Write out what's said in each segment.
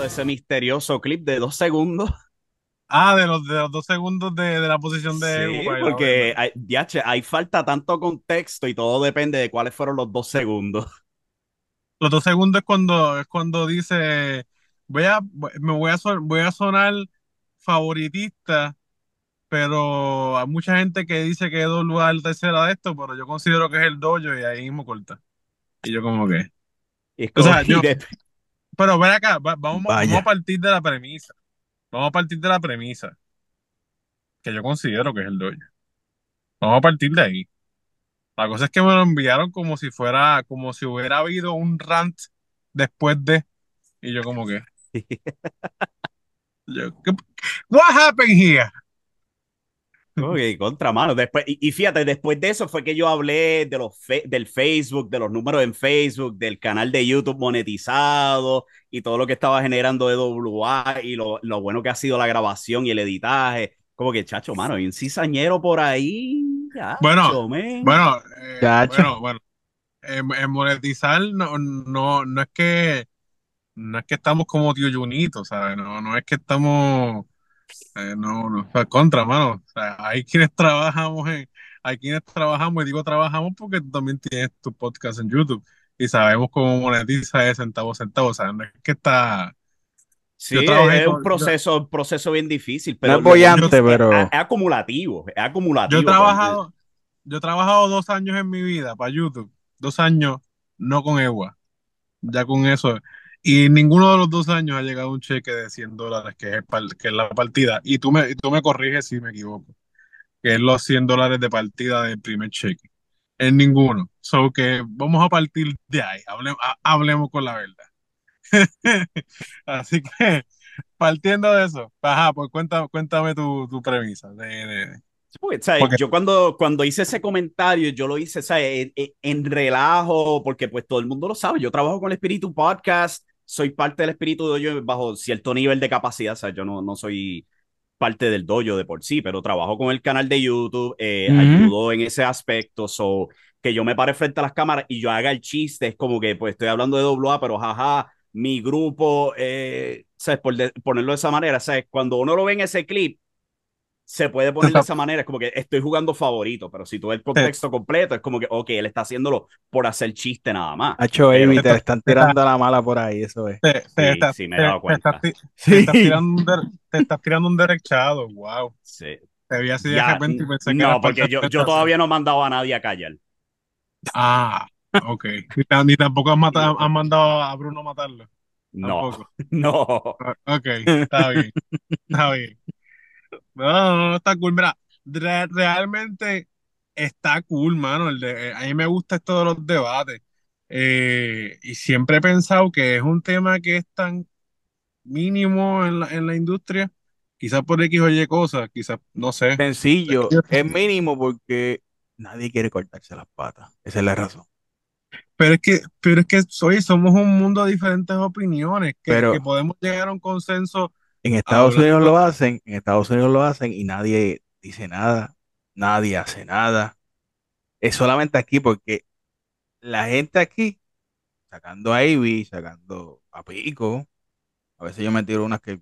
de ese misterioso clip de dos segundos. Ah, de los, de los dos segundos de, de la posición de Sí, porque hay, diache, hay falta tanto contexto y todo depende de cuáles fueron los dos segundos. Los dos segundos es cuando, es cuando dice, voy a, me voy a, son- voy a sonar favoritista, pero hay mucha gente que dice que Edo lugar el tercera de esto, pero yo considero que es el dojo y ahí mismo corta. Y yo como que... Es O sea, como- yo- de- Pero ven acá, va- vamos, vamos a partir de la premisa. Vamos a partir de la premisa. Que yo considero que es el dojo. Vamos a partir de ahí. La cosa es que me lo enviaron como si fuera, como si hubiera habido un rant después de. Y yo como que. Yo, ¿qué- What happened here? Ok, contra mano. Después, y, y fíjate, después de eso fue que yo hablé de los fe- del Facebook, de los números en Facebook, del canal de YouTube monetizado y todo lo que estaba generando EWA y lo, lo bueno que ha sido la grabación y el editaje. Como que, chacho, mano, hay un cizañero por ahí. chacho, Bueno. Bueno, eh, bueno, bueno. En, en monetizar no, no, no es que no es que estamos como tío Junito, ¿sabes? No, no es que estamos eh, no, no, o sea, contra, mano. O sea, hay quienes trabajamos en, hay quienes trabajamos, y digo trabajamos porque tú también tienes tu podcast en YouTube y sabemos cómo monetiza de centavo a centavo. O sea, no es que está. Sí, yo trabajé es con- un proceso, un proceso bien difícil, pero No es bollante, pero- es, es acumulativo, es acumulativo. Yo he trabajado, yo he trabajado dos años en mi vida para YouTube, dos años no con EWA, ya con eso. Y ninguno de los dos años ha llegado un cheque de 100 dólares, que es, que es la partida. Y tú me, y tú me corriges si me equivoco, que es los 100 dólares de partida del primer cheque. En ninguno. So que vamos a partir de ahí, hable- ha- hablemos con la verdad. Así que, partiendo de eso, ajá, pues cuéntame, cuéntame tu, tu premisa de- de, porque, ¿sabes? Porque- Yo cuando, cuando hice ese comentario, yo lo hice ¿sabes? En, en- en relajo, porque pues todo el mundo lo sabe. Yo trabajo con el Espíritu Podcast, soy parte del Espíritu Dojo bajo cierto nivel de capacidad. O sea, yo no, no soy parte del dojo de por sí, pero trabajo con el canal de YouTube, eh, Ujú. ayudo en ese aspecto. So, que yo me pare frente a las cámaras y yo haga el chiste, es como que pues estoy hablando de AA, pero jaja, mi grupo, eh, ¿sabes? Por de- ponerlo de esa manera, ¿sabes? Cuando uno lo ve en ese clip, se puede poner de esa manera, es como que estoy jugando favorito, pero si tú ves el contexto completo, es como que, ok, él está haciéndolo por hacer chiste nada más. Hacho, Pero- baby, te están tirando la mala por ahí, eso es. Te, te Sí, estás- sí, me he te- dado te cuenta. te Sí. estás tirando un der- te estás tirando un derechado, wow. Sí. Te vi así de Ya, repente y pensé que no, porque yo, yo todavía no he mandado a nadie a callar. Ah, ok. Ni, ta- ni tampoco has, mata- has mandado a Bruno a matarlo. No, Tampoco. no. Ah, Ok, está bien. Está bien. No, no, no, está cool. Mira, re- realmente está cool, mano. El de, eh, a mí me gusta esto de los debates. Eh, y siempre he pensado que es un tema que es tan mínimo en la, en la industria. Quizás por X o Y cosas, quizás, no sé. Sencillo, es mínimo porque nadie quiere cortarse las patas. Esa es la razón. Pero es que, pero es que oye, somos un mundo de diferentes opiniones, que, Pero- que podemos llegar a un consenso. En Estados Hablando- Unidos lo hacen, en Estados Unidos lo hacen y nadie dice nada, nadie hace nada. Es solamente aquí porque la gente aquí, sacando a Ivy, sacando a Pico, a veces yo me tiro unas que,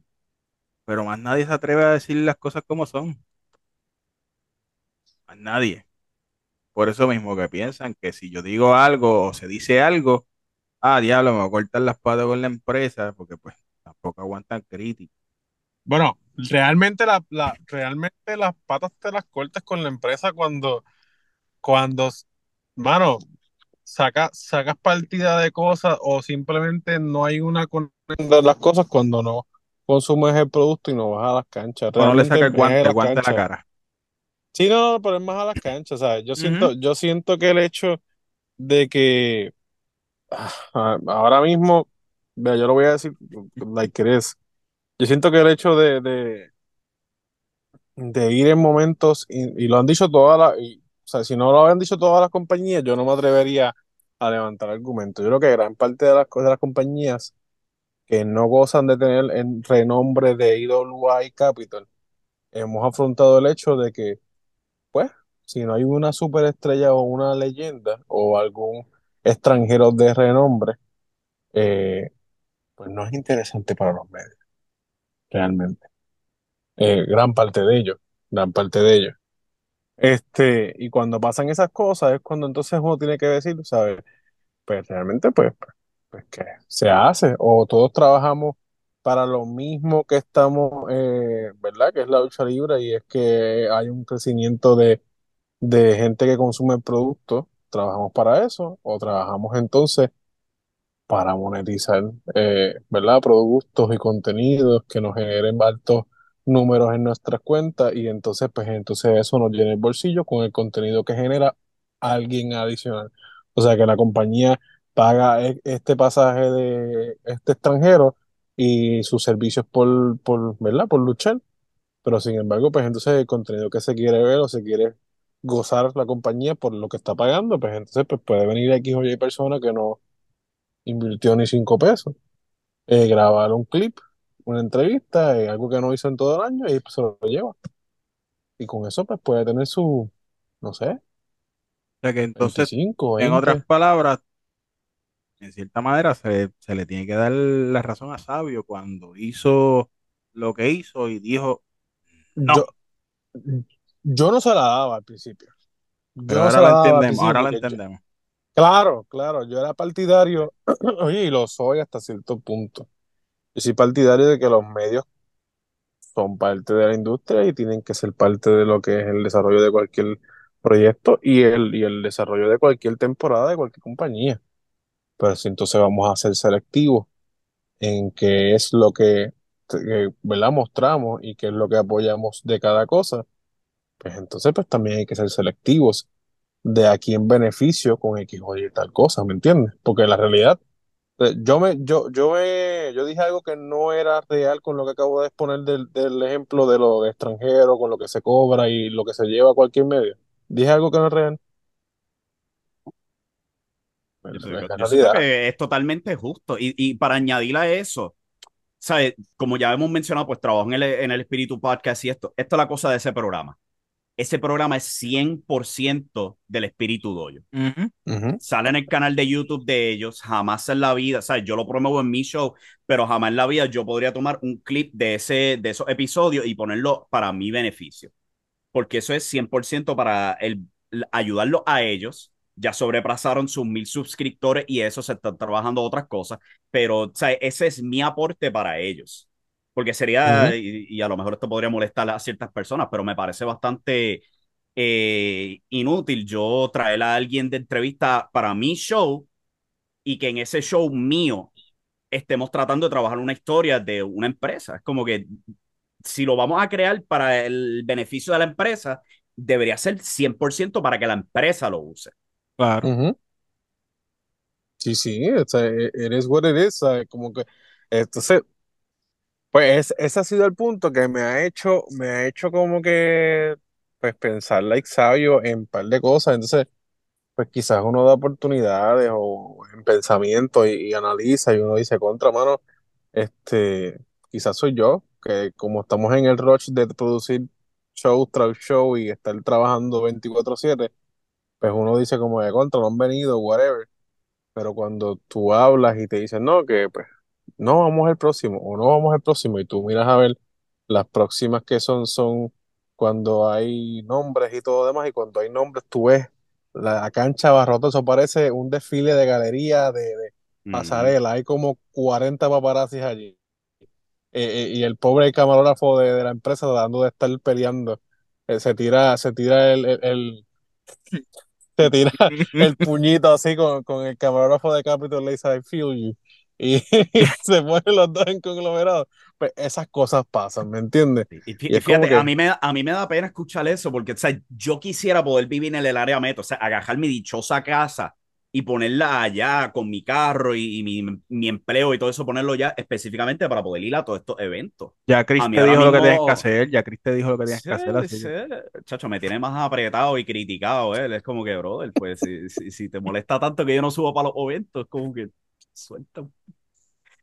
pero más nadie se atreve a decir las cosas como son. Más nadie. Por eso mismo que piensan que si yo digo algo o se dice algo, ah, diablo, me voy a cortar las patas con la empresa, porque pues tampoco aguantan críticas. Bueno, realmente, la, la- realmente las patas te las cortas con la empresa cuando, cuando, mano, saca, sacas partida de cosas o simplemente no hay una conexión de las cosas cuando no consumes el producto y no vas a las canchas. Cuando le Realmente saca el guante, el la cara. Sí, no, no, pero es más a las canchas, ¿sabes? Yo siento, yo siento que el hecho de que ah, ahora mismo, vea, yo lo voy a decir like it is. Yo siento que el hecho de, de, ir en momentos, y, lo han dicho todas las, o sea, si no lo habían dicho todas las compañías, yo no me atrevería a levantar argumentos. Yo creo que gran parte de las, de las compañías que no gozan de tener el renombre de IWA y Capital, hemos afrontado el hecho de que pues, si no hay una superestrella o una leyenda o algún extranjero de renombre, eh, pues no es interesante para los medios, realmente. Eh, gran parte de ellos, gran parte de ellos. Este, y cuando pasan esas cosas es cuando entonces uno tiene que decir, ¿sabes? Pues realmente, pues, pues, pues que se hace, o todos trabajamos para lo mismo que estamos, eh, ¿verdad? Que es la lucha libre y es que hay un crecimiento de, de gente que consume el producto, trabajamos para eso, o trabajamos entonces para monetizar, eh, ¿verdad? Productos y contenidos que nos generen altos números en nuestras cuentas y entonces, pues entonces eso nos llena el bolsillo con el contenido que genera alguien adicional. O sea que la compañía paga e- este pasaje de este extranjero y sus servicios por, por, ¿verdad? Por luchar. Pero sin embargo, pues entonces el contenido que se quiere ver o se quiere gozar la compañía por lo que está pagando, pues entonces pues puede venir X o Y persona que no invirtió ni cinco pesos, eh, grabar un clip, una entrevista, eh, algo que no hizo en todo el año y pues, se lo lleva. Y con eso pues puede tener su, no sé, O sea que entonces, 25, en 20. otras palabras, en cierta manera se, se le tiene que dar la razón a Sabio cuando hizo lo que hizo y dijo, no, Yo, yo no se la daba al principio. Yo pero no ahora la al entendemos, ahora yo- entendemos. Claro, claro, yo era partidario, y lo soy hasta cierto punto. Yo soy partidario de que los medios son parte de la industria y tienen que ser parte de lo que es el desarrollo de cualquier proyecto y el, y el desarrollo de cualquier temporada de cualquier compañía. Pero si entonces vamos a ser selectivos en qué es lo que, que, ¿verdad? mostramos y qué es lo que apoyamos de cada cosa, pues entonces pues también hay que ser selectivos de a quién beneficio con X o Y tal cosa, ¿me entiendes? Porque la realidad, eh, yo me, yo, yo me, yo dije algo que no era real con lo que acabo de exponer del, del ejemplo de lo de extranjero, con lo que se cobra y lo que se lleva a cualquier medio. Dije algo que no es real. Yo, Es yo- que totalmente justo. Y, y para añadir a eso, ¿sabes? Como ya hemos mencionado, pues trabajo en el, en el Espíritu Podcast y esto. Esto es la cosa de ese programa. Ese programa es 100% del Espíritu Doyo. Ujú. Ujú. Sale en el canal de YouTube de ellos, jamás en la vida, ¿sabes? Yo lo promuevo en mi show, pero jamás en la vida yo podría tomar un clip de, ese, de esos episodios y ponerlo para mi beneficio. Porque eso es 100% para el, ayudarlos a ellos. Ya sobrepasaron sus mil suscriptores y eso se están trabajando otras cosas, pero ¿sabes? ese es mi aporte para ellos. Porque sería, Ujú. y, y a lo mejor esto podría molestar a ciertas personas, pero me parece bastante eh, inútil yo traer a alguien de entrevista para mi show y que en ese show mío estemos tratando de trabajar una historia de una empresa. Es como que si lo vamos a crear para el beneficio de la empresa, debería ser 100% para que la empresa lo use. Claro. Sí, sí, o sea, e- it is what it is. Como que, entonces, pues es- ese ha sido el punto que me ha hecho, me ha hecho como que, pues pensar like sabio en un par de cosas, entonces, pues quizás uno da oportunidades o en pensamiento y, y analiza y uno dice, contra mano, este, quizás soy yo, que como estamos en el rush de producir show tras show y estar trabajando 24/7, pues uno dice como de contra, no han venido, whatever. Pero cuando tú hablas y te dicen, no, que pues no vamos al próximo o no vamos al próximo y tú miras a ver las próximas que son, son cuando hay nombres y todo demás y cuando hay nombres tú ves la cancha abarrotada, eso parece un desfile de galería, de, de pasarela, hay como 40 paparazzis allí. Eh, eh, y el pobre camarógrafo de, de la empresa tratando de estar peleando, eh, se tira, se tira el, el- el- te tira el puñito así con, con el camarógrafo de Capitol le dice I feel you y, se ponen los dos en conglomerado pues esas cosas pasan ¿me entiendes? Y, Y y fíjate, que- a, mí me, da- a mí me da pena escuchar eso porque o sea, yo quisiera poder vivir en el área metro, o sea, agarrar mi dichosa casa y ponerla allá con mi carro y, y mi, mi empleo y todo eso, ponerlo ya específicamente para poder ir a todos estos eventos. Ya Chris te dijo lo que tienes que hacer, ya Chris te dijo lo que tienes Sí, que hacer, así sí, que- Chacho, me tiene más apretado y criticado él. Es como que, brother, pues si, si, si te molesta tanto que yo no subo para los eventos, es como que suelta.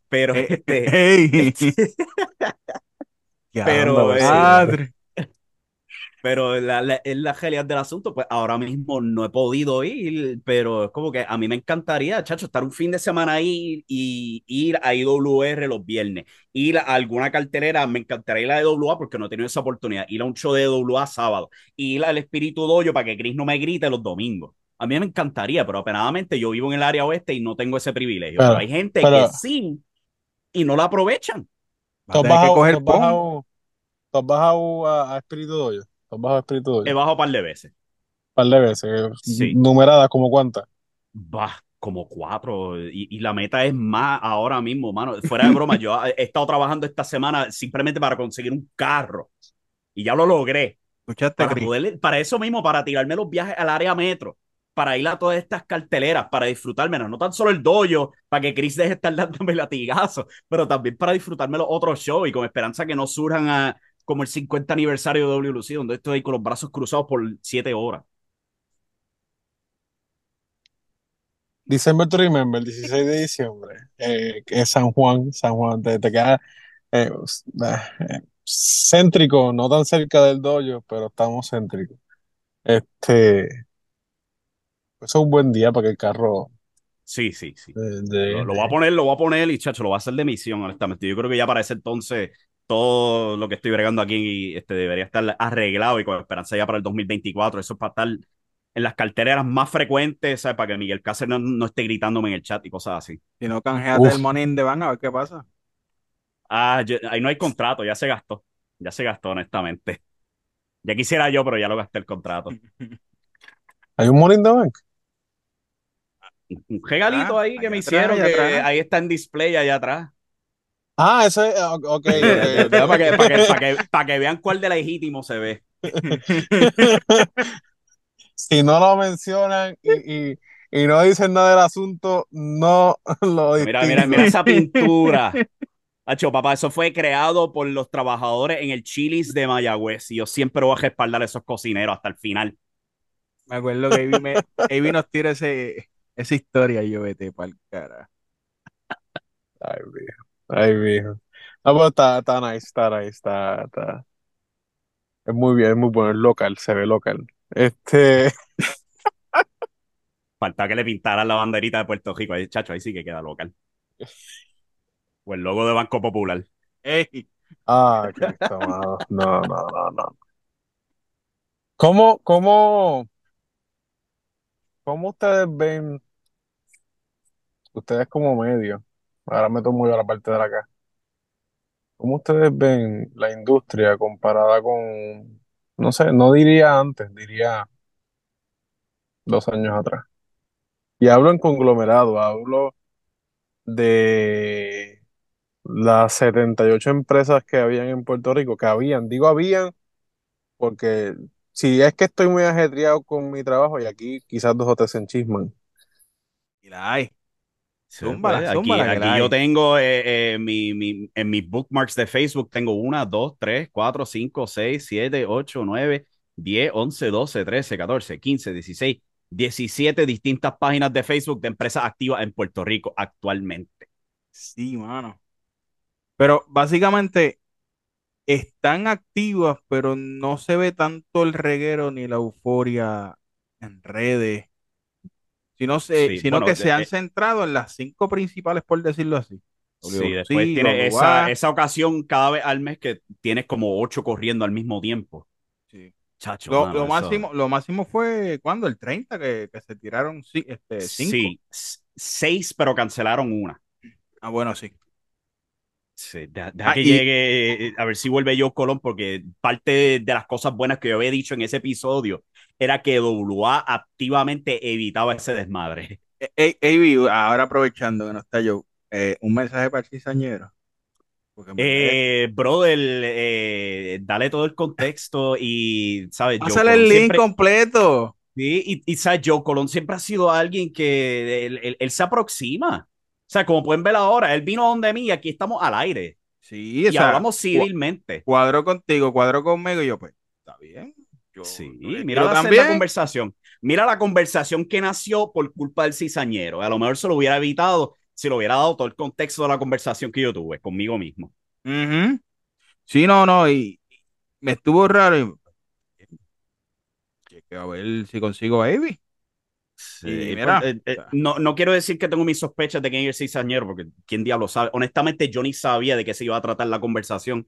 Pero, Eh, este, este, Pero, eh, madre. Pero la, la, es la realidad del asunto, pues ahora mismo no he podido ir, pero es como que a mí me encantaría, chacho, estar un fin de semana ahí y ir a IWR los viernes, ir a alguna cartelera, me encantaría ir a IWA porque no he tenido esa oportunidad, ir a un show de IWA sábado, ir al Espíritu Doyo para que Chris no me grite los domingos. A mí me encantaría, pero apenadamente yo vivo en el área oeste y no tengo ese privilegio. Pero, Pero- hay gente pero- que sí y no lo aprovechan. Va a ¿Tú has tener que bajado, coger tú has bajado- tú has bajado a, a Espíritu Doyo? ¿Tú has bajado a Espíritu Doyo? He bajado un par de veces. Un par de veces. Sí. Numeradas, ¿como cuántas? Va, como cuatro. Y, y la meta es más ahora mismo, mano. Fuera de broma, yo he estado trabajando esta semana simplemente para conseguir un carro. Y ya lo logré. ¿Escuchaste, Para, poder, para eso mismo, para tirarme los viajes al área metro. Para ir a todas estas carteleras, para disfrutarme, no tan solo el dojo, para que Chris deje de estar dándome latigazos, pero también para disfrutarme los otros shows y con esperanza que no surjan a, como el 50 aniversario de WLC, donde estoy con los brazos cruzados por siete horas. December to Remember, el 16 de diciembre, eh, que es San Juan, San Juan, te, te queda eh, eh, céntrico, no tan cerca del dojo, pero estamos céntricos. Este, es un buen día para que el carro Sí, sí, sí. de, de- Lo, lo voy a poner, lo voy a poner y chacho, lo voy a hacer de misión, honestamente. Yo creo que ya para ese entonces todo lo que estoy bregando aquí este, debería estar arreglado y con esperanza ya para el 2024. Eso es para estar en las carteras más frecuentes, ¿sabes? Para que Miguel Cáceres no, no esté gritándome en el chat y cosas así. Si no canjeas Uf. el money in the bank, a ver qué pasa. Ah, yo- ahí no hay contrato, ya se gastó. Ya se gastó, honestamente. Ya quisiera yo, pero ya lo gasté el contrato. ¿Hay un Morning the Bank? Un regalito Ah, ahí que me atrás, hicieron, que atrás. ahí está en display allá atrás. Ah, ese, eh, ok, ok, ok. para, que, para, que, para, que, para que vean cuál de legítimo se ve. Si no lo mencionan y, y, y no dicen nada del asunto, no lo Mira, distinguen. mira, mira esa pintura. Hacho, papá, eso fue creado por los trabajadores en el Chili's de Mayagüez. Y yo siempre voy a respaldar a esos cocineros hasta el final. Me acuerdo que Avi, me, Avi nos tira ese, esa historia y yo vete pa'l cara. Ay, viejo. Ay, viejo. No, pero está, está nice, está nice, está, está. Es muy bien, es muy bueno, es local, se ve local. Este, Falta que le pintaran la banderita de Puerto Rico. Ahí, chacho, ahí sí que queda local. O el logo de Banco Popular. Ey, ah, Cristo. No, no, no, no. ¿Cómo, cómo, cómo ustedes ven, ustedes como medio, ahora me tomo yo la parte de acá, ¿cómo ustedes ven la industria comparada con, no sé, no diría antes, diría dos años atrás? Y hablo en conglomerado, hablo de las 78 empresas que habían en Puerto Rico, que habían, digo habían, porque si es que estoy muy ajetreado con mi trabajo y aquí quizás dos o tres se enchisman. y la hay. Sí, Zúmbala, pues, aquí yo tengo eh, eh, mi, mi, en mis bookmarks de Facebook, tengo una, dos, tres, cuatro, cinco, seis, siete, ocho, nueve, diez, once, doce, trece, catorce, quince, dieciséis, diecisiete distintas páginas de Facebook de empresas activas en Puerto Rico actualmente. Sí, mano. Pero básicamente están activas, pero no se ve tanto el reguero ni la euforia en redes, sino, se, Sí, sino bueno, que se han eh, centrado en las cinco principales, por decirlo así. Sí, después tiene esa, esa ocasión cada vez al mes que tienes como ocho corriendo al mismo tiempo. Sí. Chacho, Lo, mano, lo eso- máximo, lo máximo fue cuando el 30 que, que se tiraron este, cinco. Sí, seis, pero cancelaron una. Ah, bueno, sí. Sí, deja, deja Ah, que y- llegue, eh, a ver si vuelve yo Colón, porque parte de las cosas buenas que yo había dicho en ese episodio era que WA activamente evitaba ese desmadre. Eh, eh, Avi, ahora aprovechando que no está yo, eh, un mensaje para el cizañero. Eh, brother, eh, dale todo el contexto y, ¿sabes? Pásale el link siempre- completo. Sí, y, y ¿sabes? Joe Colón siempre ha sido alguien que él, él- él se aproxima. O sea, como pueden ver ahora, él vino donde mí y aquí estamos al aire. Sí, Y o sea, hablamos civilmente. cuadro contigo, cuadro conmigo, y yo, pues, está bien. Yo, Sí, mira la, conversación. Mira la conversación que nació por culpa del cizañero. A lo mejor se lo hubiera evitado si lo hubiera dado todo el contexto de la conversación que yo tuve conmigo mismo. Ujú. Sí, no, no, y, y me estuvo raro. y- a ver si consigo a Ivy. Sí, Y pues, mira, eh, eh, no, no quiero decir que tengo mis sospechas de quién es el cizañero, porque quién diablo sabe. Honestamente, yo ni sabía de qué se iba a tratar la conversación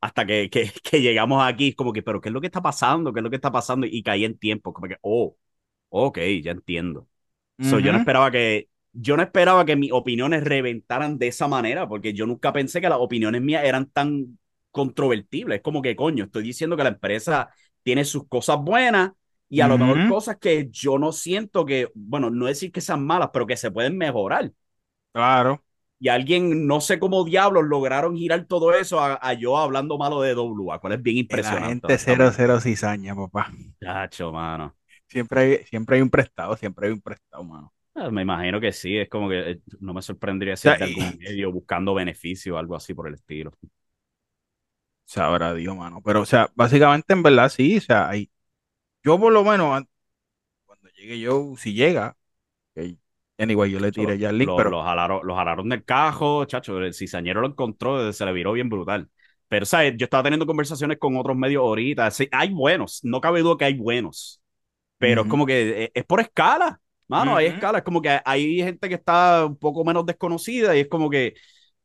hasta que, que, que llegamos aquí. Como que, pero ¿qué es lo que está pasando? ¿Qué es lo que está pasando? Y caí en tiempo. Como que, oh, ok, ya entiendo. So, yo no esperaba que, yo no esperaba que mis opiniones reventaran de esa manera, porque yo nunca pensé que las opiniones mías eran tan controvertibles. Es como que, coño, estoy diciendo que la empresa tiene sus cosas buenas y a lo mejor cosas que yo no siento que, bueno, no decir que sean malas, pero que se pueden mejorar. Claro. Y alguien, no sé cómo diablos lograron girar todo eso a, a yo hablando malo de WA, cual es bien impresionante. agente cero honestamente. cero cizaña, papá. Chacho, mano. Siempre hay, siempre hay un prestado, siempre hay un prestado, mano. Ah, Me imagino que sí, es como que eh, no me sorprendería si sea, de algún medio buscando beneficio o algo así por el estilo. Sabrá Dios, mano. Pero, o sea, básicamente, en verdad, sí. O sea, hay, yo por lo menos, an- cuando llegue yo, si llega, que anyway, yo le tiré ya el link, lo- pero lo jalaron, lo jalaron del cajo, chacho, el cizañero lo encontró, se le viró bien brutal. Pero, ¿sabes? Yo estaba teniendo conversaciones con otros medios ahorita. Sí, hay buenos, no cabe duda que hay buenos. Pero es como que eh, es por escala, mano, hay escala. Es como que hay gente que está un poco menos desconocida y es como que,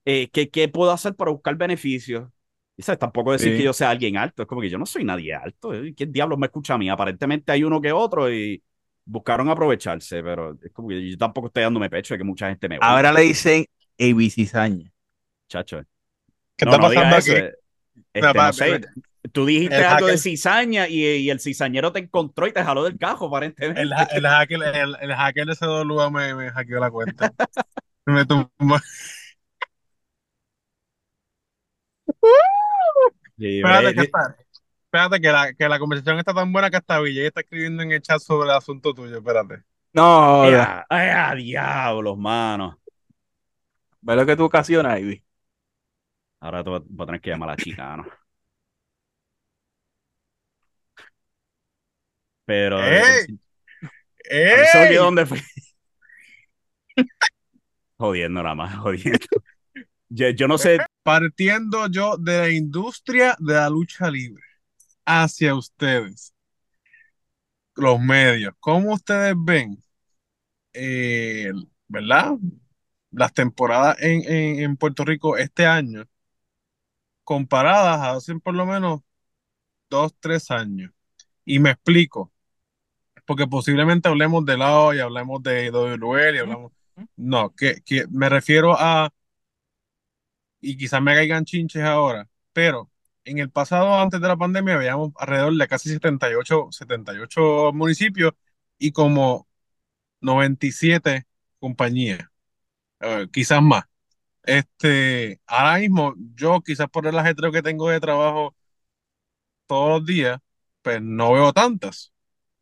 eh, ¿qué, qué puedo hacer para buscar beneficios? Y sabes, tampoco decir Sí. que yo sea alguien alto, es como que yo no soy nadie alto. ¿eh? ¿Quién diablos me escucha a mí? Aparentemente hay uno que otro y buscaron aprovecharse, pero es como que yo tampoco estoy dándome pecho de que mucha gente me ahora le dicen AB cizaña. chacho. ¿Qué No, está no pasando aquí? eso. eh. Este, no sé. Tú dijiste el algo de cizaña y, y el cizañero te encontró y te jaló del cajo, aparentemente. El, el hacker, el, el hacker de CWA me, me hackeó la cuenta. Me tumbó. Sí, Espérate que, está, espérate que la, que la conversación está tan buena que hasta Villa está escribiendo en el chat sobre el asunto tuyo. Espérate. No. ¡Ea! ¡Ea, diablos, mano! ve lo que tú ocasionas, Ivy. Ahora tú vas a tener que llamar a la chica, ¿no? Pero. ¡Ey! ¿Avisó que ¡Ey! dónde fue? jodiendo nada más, jodiendo. Yo, yo no sé. Partiendo yo de la industria de la lucha libre hacia ustedes, los medios, ¿cómo ustedes ven, eh, verdad? Las temporadas en, en, en Puerto Rico este año comparadas a hace por lo menos dos, tres años. Y me explico, porque posiblemente hablemos de lado y hablemos de WL y hablamos... No, que, que me refiero a, y quizás me caigan chinches ahora, pero en el pasado, antes de la pandemia, veíamos alrededor de casi 78, 78 municipios y como 97 compañías, eh, quizás más. Este, ahora mismo, yo quizás por el ajetreo que tengo de trabajo todos los días, pues no veo tantas.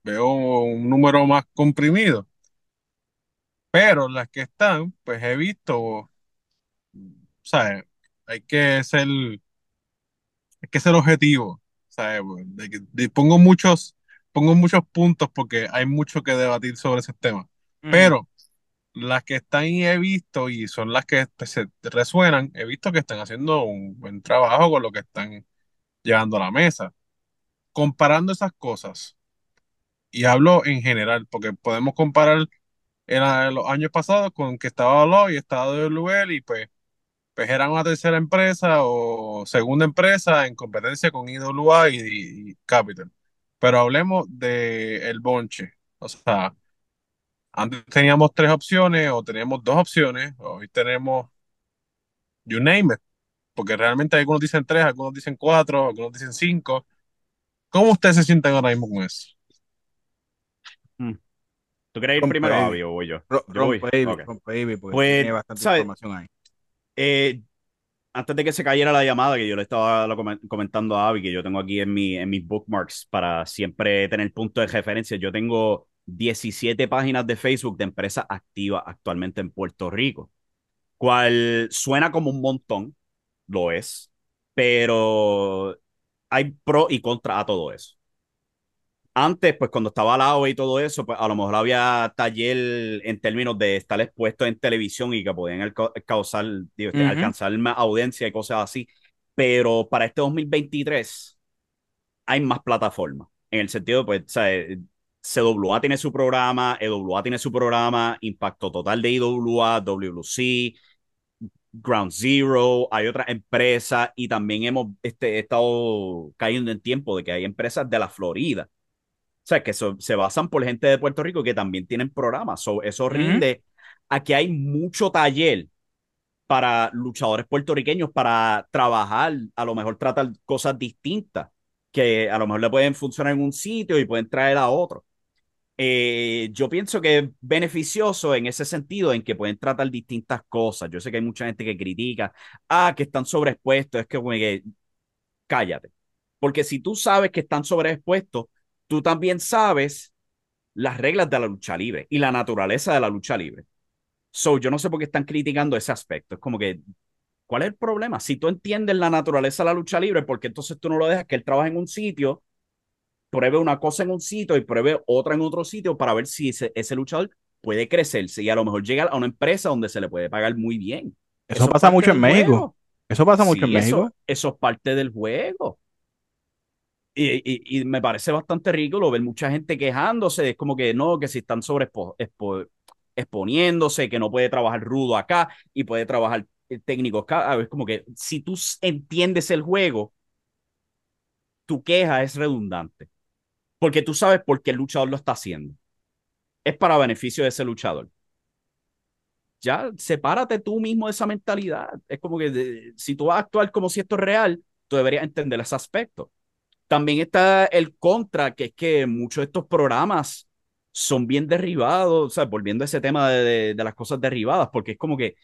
Veo un número más comprimido. Pero las que están, pues he visto, ¿sabes? Hay que ser, hay que ser objetivo, de- pongo muchos, pongo muchos puntos porque hay mucho que debatir sobre ese tema. Pero las que están y he visto y son las que se resuenan, he visto que están haciendo un buen trabajo con lo que están llevando a la mesa. Comparando esas cosas, y hablo en general, porque podemos comparar en, los años pasados con que estaba LO y estaba WL y pues, pues eran una tercera empresa o segunda empresa en competencia con IWA y, y Capital. Pero hablemos de el bonche. O sea, antes teníamos tres opciones o teníamos dos opciones, hoy tenemos you name it, porque realmente algunos dicen tres, algunos dicen cuatro, algunos dicen cinco. ¿Cómo ustedes se sienten ahora mismo con eso? ¿Tú quieres ir Rompe, primero. Avi, o voy yo? Ro- Yo voy. Rompe Ivy, Ok. rompe Ivy, porque Pues, tiene bastante ¿sabes? información ahí. Eh, antes de que se cayera la llamada, que yo le estaba comentando a Avi, que yo tengo aquí en, mi, en mis bookmarks para siempre tener punto de referencia, yo tengo 17 páginas de Facebook de empresas activas actualmente en Puerto Rico, cual suena como un montón, lo es, pero hay pro y contra a todo eso. Antes, pues cuando estaba al lado y todo eso, pues a lo mejor había taller en términos de estar expuesto en televisión y que podían causar, digo, este, alcanzar más audiencia y cosas así. Pero para este 2023 hay más plataformas. En el sentido, pues, ¿sabes? CWA tiene su programa, EWA tiene su programa, Impacto Total de IWA, WC, Ground Zero, hay otras empresas y también hemos este, estado cayendo en tiempo de que hay empresas de la Florida. O sea, que so, se basan por gente de Puerto Rico que también tienen programas. So, eso rinde a que hay mucho taller para luchadores puertorriqueños para trabajar, a lo mejor tratar cosas distintas que a lo mejor le pueden funcionar en un sitio y pueden traer a otro. Eh, yo pienso que es beneficioso en ese sentido, en que pueden tratar distintas cosas. Yo sé que hay mucha gente que critica, ah, que están sobreexpuestos, es que, que cállate. Porque si tú sabes que están sobreexpuestos, tú también sabes las reglas de la lucha libre y la naturaleza de la lucha libre. So, yo no sé por qué están criticando ese aspecto. Es como que, ¿cuál es el problema? Si tú entiendes la naturaleza de la lucha libre, ¿por qué entonces tú no lo dejas que él trabaje en un sitio pruebe una cosa en un sitio y pruebe otra en otro sitio para ver si ese, ese luchador puede crecerse y a lo mejor llega a una empresa donde se le puede pagar muy bien. Eso, eso pasa mucho en México. Juego. Eso pasa mucho sí, en México. Eso, eso, es parte del juego. Y, y, y, me parece bastante ridículo ver mucha gente quejándose. Es como que no, que si están sobre expo, expo, exponiéndose, que no puede trabajar rudo acá y puede trabajar técnico acá. Es como que si tú entiendes el juego, tu queja es redundante porque tú sabes por qué el luchador lo está haciendo. Es para beneficio de ese luchador. Ya, sepárate tú mismo de esa mentalidad. Es como que si tú vas a actuar como si esto es real, tú deberías entender ese aspecto. También está el contra, que es que muchos de estos programas son bien derribados, o sea, volviendo a ese tema de, de, de las cosas derribadas, porque es como que,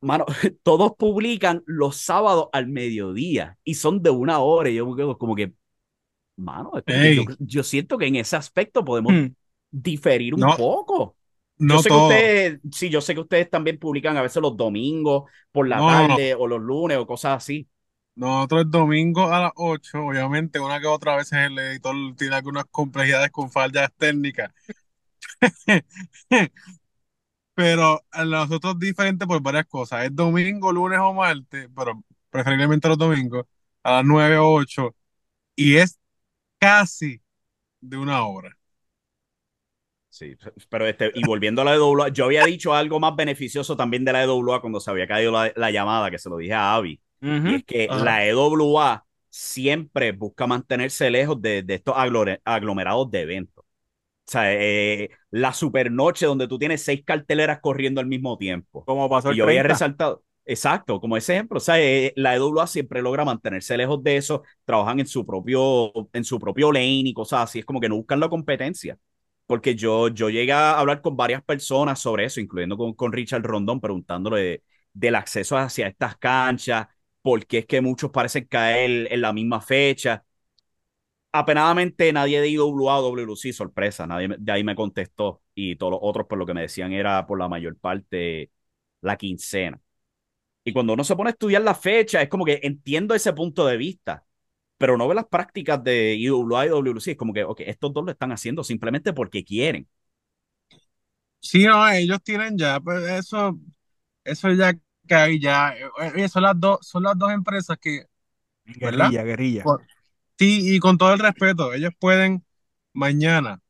mano, todos publican los sábados al mediodía y son de una hora y yo me quedo como que, mano, yo, yo, siento que en ese aspecto podemos hmm. diferir un no, poco. No yo sé todo. que ustedes, sí, yo sé que ustedes también publican a veces los domingos por la No, tarde o los lunes o cosas así. Nosotros domingo a las 8, obviamente, una que otra vez el editor tiene algunas complejidades con fallas técnicas. pero nosotros diferente por varias cosas. Es domingo, lunes o martes, pero preferiblemente los domingos, a las 9 o 8. Y es casi de una hora. Sí, pero este, y volviendo a la EWA, yo había dicho algo más beneficioso también de la EWA cuando se había caído la, la llamada, que se lo dije a Avi. Uh -huh. Y es que uh -huh. la EWA siempre busca mantenerse lejos de, de estos aglomerados de eventos. O sea, eh, la supernoche donde tú tienes seis carteleras corriendo al mismo tiempo. Como pasó el y yo había resaltado. Exacto, como ese ejemplo. O sea, eh, la EWA siempre logra mantenerse lejos de eso, trabajan en su propio, en su propio lane y cosas así. Es como que no buscan la competencia. Porque yo, yo llegué a hablar con varias personas sobre eso, incluyendo con, con Richard Rondón, preguntándole de, del acceso hacia estas canchas, por qué es que muchos parecen caer en la misma fecha. Apenadamente nadie de IWA o WC, sorpresa, nadie de ahí me contestó. Y todos los otros, por lo que me decían, era por la mayor parte la quincena. Y cuando uno se pone a estudiar la fecha, es como que entiendo ese punto de vista, pero no ve las prácticas de IWA y WC. Es como que, ok, estos dos lo están haciendo simplemente porque quieren. Sí, no, ellos tienen ya, pues eso, eso ya que hay ya, eh, son las dos, son las dos empresas que, ¿verdad? Guerrilla, guerrilla. Sí, y con todo el respeto, ellos pueden mañana,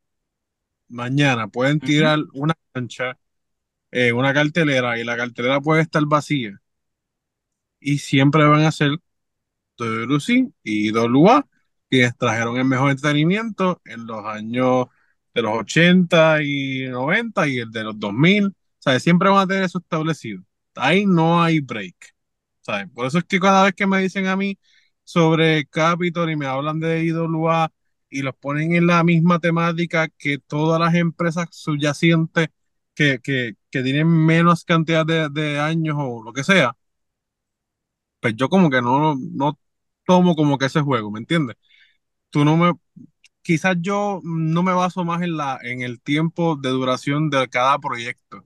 mañana pueden tirar uh -huh. una cancha, eh, una cartelera, y la cartelera puede estar vacía. Y siempre van a ser WC y WA, que trajeron el mejor entretenimiento en los años de los 80 y 90 y el de los 2000. O sea, siempre van a tener eso establecido. Ahí no hay break. ¿sabes? Por eso es que cada vez que me dicen a mí sobre Capitol y me hablan de IWA y los ponen en la misma temática que todas las empresas subyacentes que, que, tienen menos cantidad de, de, años o lo que sea, pues yo como que no, no tomo como que ese juego, ¿me entiendes? Tú no me, quizás yo no me baso más en, la, en el tiempo de duración de cada proyecto,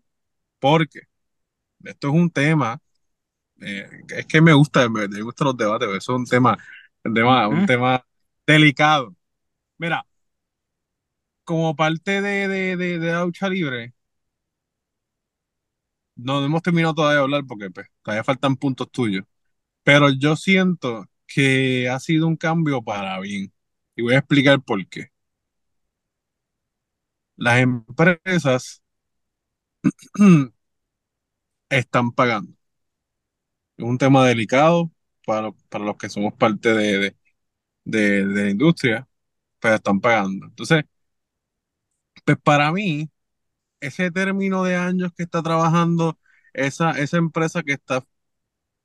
porque esto es un tema eh, es que me gusta, me, me gustan los debates, eso es un tema, un tema, uh -huh. un tema delicado. Mira, como parte de, de, de, de, la lucha libre, no hemos terminado todavía de hablar porque pues, todavía faltan puntos tuyos, pero yo siento que ha sido un cambio para bien y voy a explicar por qué. las empresas están pagando. Es un tema delicado para, para los que somos parte de, de, de- de la industria, pero están pagando. Entonces, pues para mí, ese término de años que está trabajando esa, esa empresa que está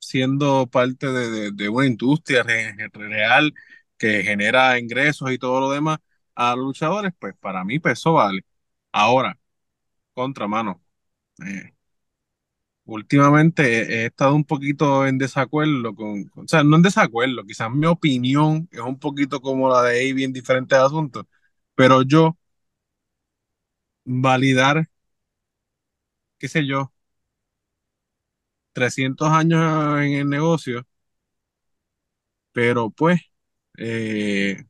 siendo parte de, de- una industria re- real que genera ingresos y todo lo demás a luchadores, pues para mí pues eso vale. Ahora, contra mano. eh, últimamente he, estado un poquito en desacuerdo con, con- o sea, no en desacuerdo, quizás mi opinión es un poquito como la de Avi en diferentes asuntos, pero yo validar, qué sé yo, 300 años en el negocio, pero pues, eh,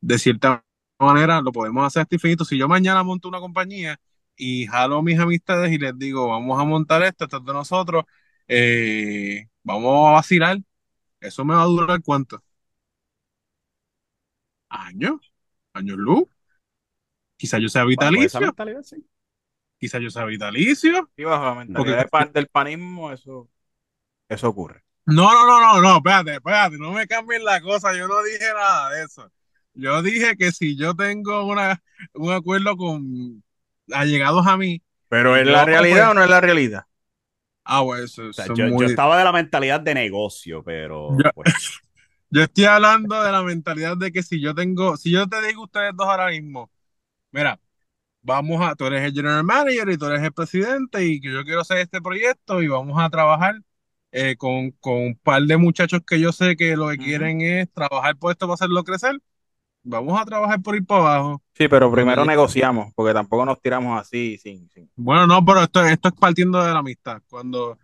de cierta manera lo podemos hacer hasta infinito. Si yo mañana monto una compañía y jalo a mis amistades y les digo, vamos a montar esto, esto es de nosotros, eh, vamos a vacilar, eso me va a durar cuánto? ¿Años? ¿Años luz? Quizá yo sea vitalicio, sí. quizá yo sea vitalicio. Y bajo la mentalidad Porque- del panismo, eso, eso ocurre. No, no, no, no, no, espérate, espérate, no me cambien la cosa, yo no dije nada de eso. Yo dije que si yo tengo una, un acuerdo con allegados a mí, Pero ¿es la realidad pues, o no es la realidad? ah, bueno, eso, O sea, yo, estaba de la mentalidad de negocio, pero pues, Yo estoy hablando de la mentalidad de que si yo tengo, si yo te digo a ustedes dos ahora mismo, mira, vamos a, tú eres el general manager y tú eres el presidente y que yo quiero hacer este proyecto y vamos a trabajar eh, con, con un par de muchachos que yo sé que lo que quieren es trabajar por esto para hacerlo crecer. Vamos a trabajar por ir para abajo. Sí, pero primero negociamos, porque tampoco nos tiramos así sin, sin. Bueno, no, pero esto, esto es partiendo de la amistad. Cuando,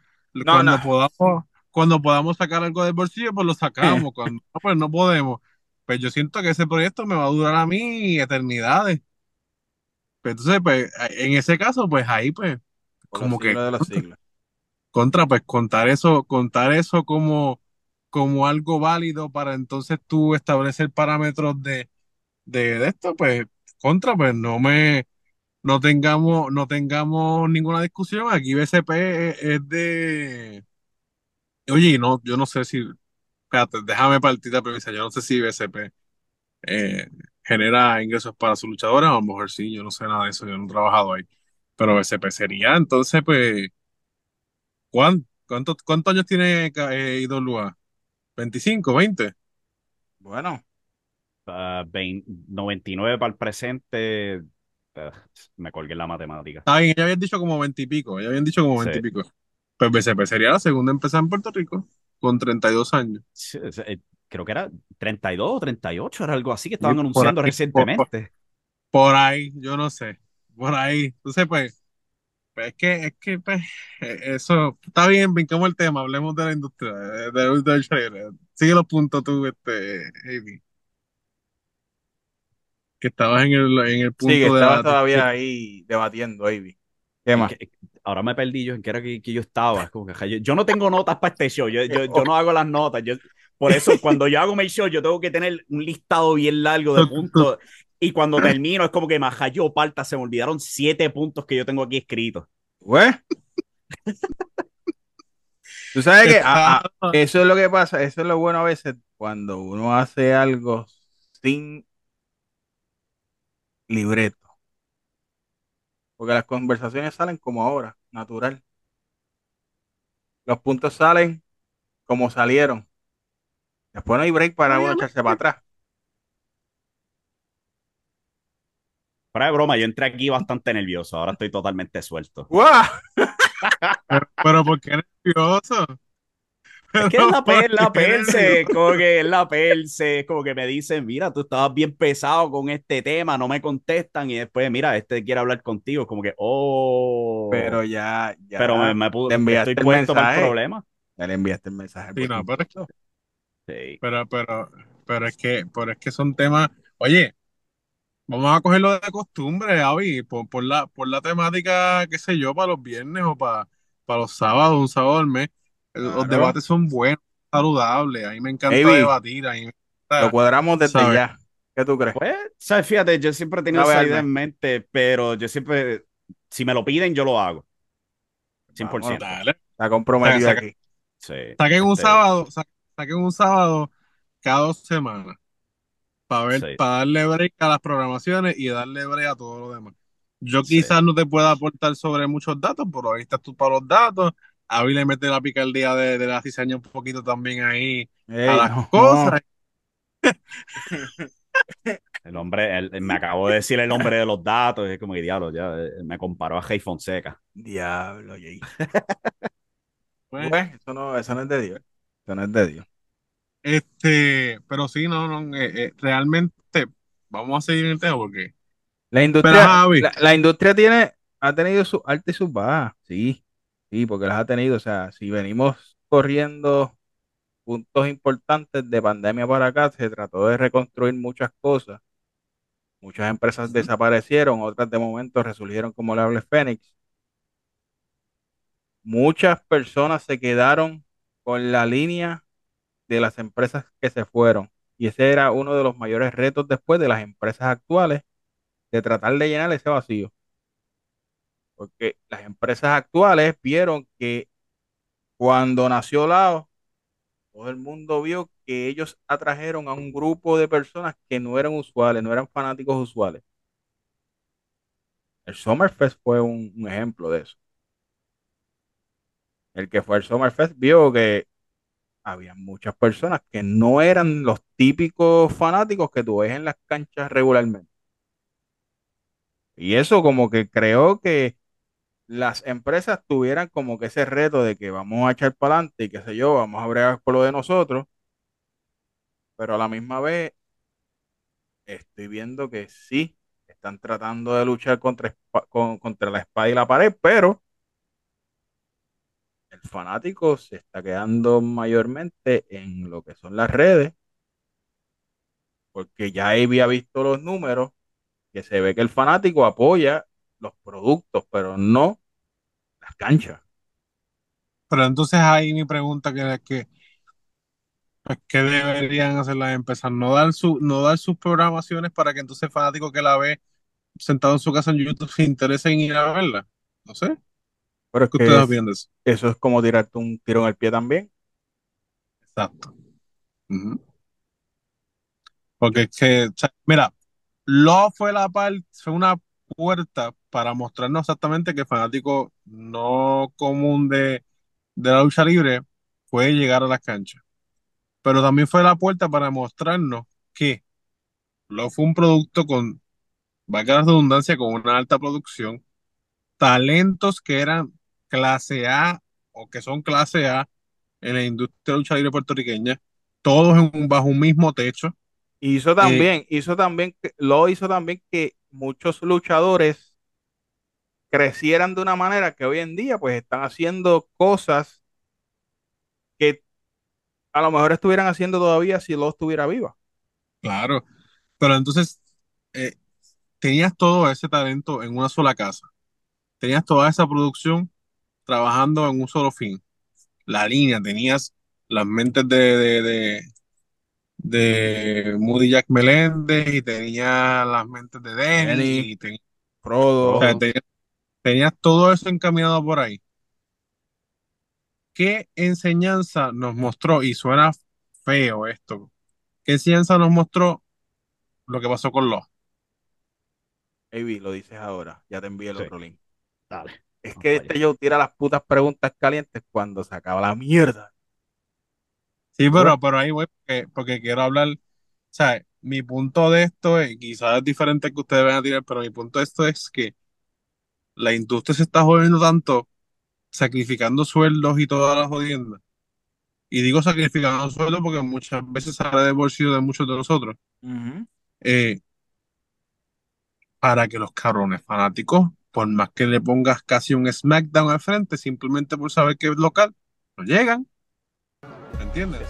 cuando no. podamos, cuando podamos sacar algo del bolsillo, pues lo sacamos. Cuando no, pues no podemos. Pues yo siento que ese proyecto me va a durar a mí eternidades. Pues entonces, pues, en ese caso, pues ahí, pues, por como que de contra, pues contar eso, contar eso como, como algo válido para entonces tú establecer parámetros de, de, de esto, pues, contra, pues no me, no tengamos, no tengamos ninguna discusión. Aquí BCP es, de, oye, no, yo no sé si, espérate, déjame partir la premisa, yo no sé si BCP eh, genera ingresos para sus luchadores, a lo mejor sí, yo no sé nada de eso, yo no he trabajado ahí, pero BCP sería, entonces, pues, ¿cuán- ¿cuántos, años tiene eh? ¿25, 20? Bueno, ah, 20 99 para el presente, ah, me colgué en la matemática. Está bien, ya habían dicho como 20 y pico, ya habían dicho como 20 y Sí. pico. Pues BCP sería la segunda empresa en Puerto Rico, con 32 años. Sí, eh, Creo que era 32 o 38, era algo así que estaban por anunciando ahí, recientemente. Por ahí, yo no sé. Por ahí. Entonces, pues, pues es que, es que, pues, eh, eso está bien, brincamos el tema, hablemos de la industria, eh, de la industria del trailer. Sigue los puntos tú, este, Avi. Que estabas en el, en el punto sí, que de estabas la- todavía ahí debatiendo, Avi. ¿Qué más? Que- ahora me perdí yo en qué era que, que yo estaba. Es como que, yo, yo no tengo notas para este show, yo, yo, yo no hago las notas. Yo, por eso, cuando yo hago mi show, yo tengo que tener un listado bien largo de puntos. Y cuando termino, es como que me yo parta, se me olvidaron siete puntos que yo tengo aquí escritos. Güey. Tú sabes que a- a- Está- eso es lo que pasa, eso es lo bueno a veces cuando uno hace algo sin libreto. Porque las conversaciones salen como ahora, natural. Los puntos salen como salieron. Después no hay break para uno echarse para atrás. Pero de broma, yo entré aquí bastante nervioso. Ahora estoy totalmente suelto. ¡Guau! pero, pero ¿por qué nervioso? Es que es la, per, la ¿por qué perse, como que es la perse, como que me dicen, mira, tú estabas bien pesado con este tema, no me contestan, y después, mira, este quiere hablar contigo, como que, oh, Pero ya, ya pero me, me pudo- estoy el puesto para el mensaje. problema. ya le enviaste el mensaje. Sí, no, pero. Sí. Pero, pero, pero es que, pero es que son temas. Oye, vamos a cogerlo de costumbre, Avi, por, por la, por la temática, qué sé yo, para los viernes o para, para los sábados, un sábado al mes. Los Claro. debates son buenos, saludables. A mí me encanta debatir. A mí me Lo cuadramos desde ¿sabes? ya. ¿Qué tú crees? Pues, ¿sabes? Fíjate, yo siempre he tenido esa idea en mente, pero yo siempre, si me lo piden, yo lo hago. 100%. Vámonos. Dale. Está comprometido Saca- aquí. Sí. Saquen un Este, sábado, sa- saquen un sábado cada dos semanas para ver, Sí. para darle break a las programaciones y darle break a todo lo demás. Yo Sí. quizás no te pueda aportar sobre muchos datos, pero ahí estás tú para los datos. A mí le mete la picardía de, de la cizaña un poquito también ahí Ey, a las no, cosas. El hombre, el- me acabo de decir el nombre de los datos, y es como que diablo, ya eh, me comparó a Jay Fonseca. Diablo, Jay. Pues, Pues, eso no, eso no es de Dios. Eso no es de Dios. Este, pero sí, no, no, eh, eh, realmente vamos a seguir en el tema porque La Pero, industria, Javi. la, la industria tiene, ha tenido sus altas y sus bajas, sí, sí, porque las ha tenido. O sea, si venimos corriendo puntos importantes de pandemia para acá, se trató de reconstruir muchas cosas. Muchas empresas desaparecieron, otras de momento resurgieron como el ave fénix. Muchas personas se quedaron con la línea de las empresas que se fueron. Y ese era uno de los mayores retos después de las empresas actuales, de tratar de llenar ese vacío. Porque las empresas actuales vieron que cuando nació Lao, todo el mundo vio que ellos atrajeron a un grupo de personas que no eran usuales, no eran fanáticos usuales. El Summerfest fue un, ejemplo de eso. El que fue al Summerfest vio que había muchas personas que no eran los típicos fanáticos que tú ves en las canchas regularmente. Y eso como que creó que las empresas tuvieran como que ese reto de que vamos a echar para adelante y qué sé yo, vamos a bregar por lo de nosotros, pero a la misma vez estoy viendo que sí, están tratando de luchar contra, contra la espada y la pared, pero el fanático se está quedando mayormente en lo que son las redes, porque ya había visto los números, que se ve que el fanático apoya los productos, pero no las canchas. Pero entonces ahí mi pregunta que es que, pues, ¿qué deberían hacer las empresas? ¿No dar, su, no dar sus programaciones para que entonces el fanático que la ve sentado en su casa en YouTube se interese en ir a verla? No sé. Pero es ¿Qué que ustedes es- de eso? eso es como tirarte un tiro en el pie también. Exacto. Ujú. Porque es que, o sea, mira, lo fue la parte, fue una puerta para mostrarnos exactamente que el fanático no común de, de la lucha libre puede llegar a las canchas. Pero también fue la puerta para mostrarnos que lo fue un producto con, valga la redundancia, con una alta producción, talentos que eran clase A o que son clase A en la industria de lucha libre puertorriqueña, todos en un- bajo un mismo techo. Hizo también, hizo también, lo hizo también que muchos luchadores crecieran de una manera que hoy en día pues están haciendo cosas que a lo mejor estuvieran haciendo todavía si lo estuviera viva. Claro, pero entonces eh, tenías todo ese talento en una sola casa, tenías toda esa producción trabajando en un solo fin. La línea, tenías las mentes de, de, de, de Moody Jack Meléndez y tenías las mentes de Denny y tenías, Frodo, o sea, tenías, tenías todo eso encaminado por ahí. ¿Qué enseñanza nos mostró? Y suena feo esto. ¿Qué enseñanza nos mostró lo que pasó con los? Avi, lo dices ahora, ya te envié el Sí. otro link. Dale. Es que este show tira las putas preguntas calientes cuando se acaba la mierda. Sí, pero, pero ahí voy porque, porque quiero hablar, o sea, mi punto de esto es, quizás es diferente que ustedes van a tirar, pero mi punto de esto es que la industria se está jodiendo tanto, sacrificando sueldos y todas las jodiendas. Y digo sacrificando sueldos porque muchas veces sale del bolsillo de muchos de nosotros, Ujú. eh, para que los cabrones fanáticos, por más que le pongas casi un SmackDown al frente, simplemente por saber que es local, no llegan. ¿Me entiendes?